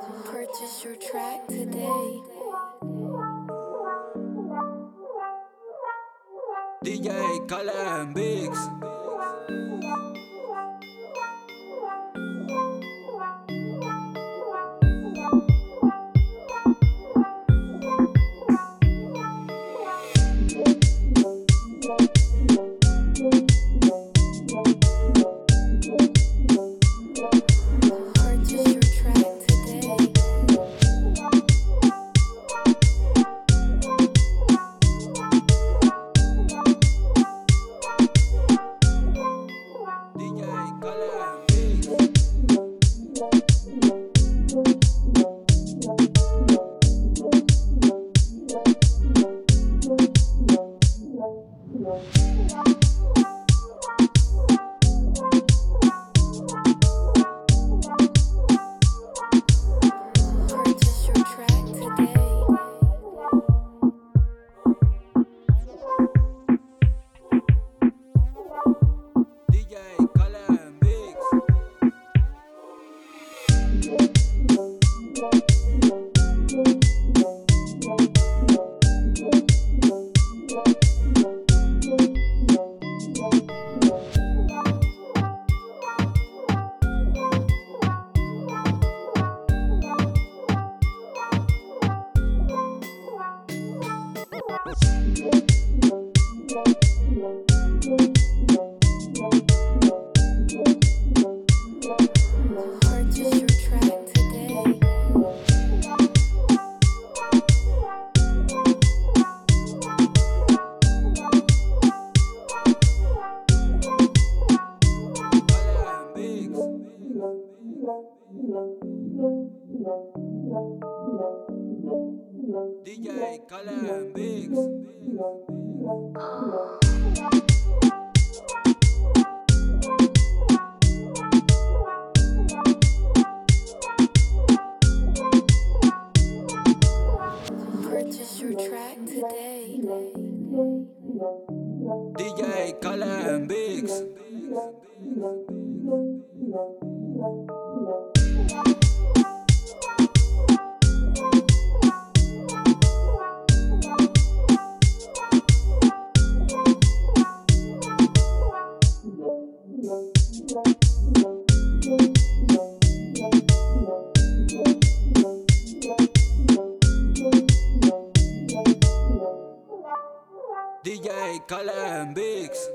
Purchase your track today. DJ Calen Biggs. DJ Calen Biggs. Purchase your track today. DJ Calen Biggs. DJ Calen Biggs.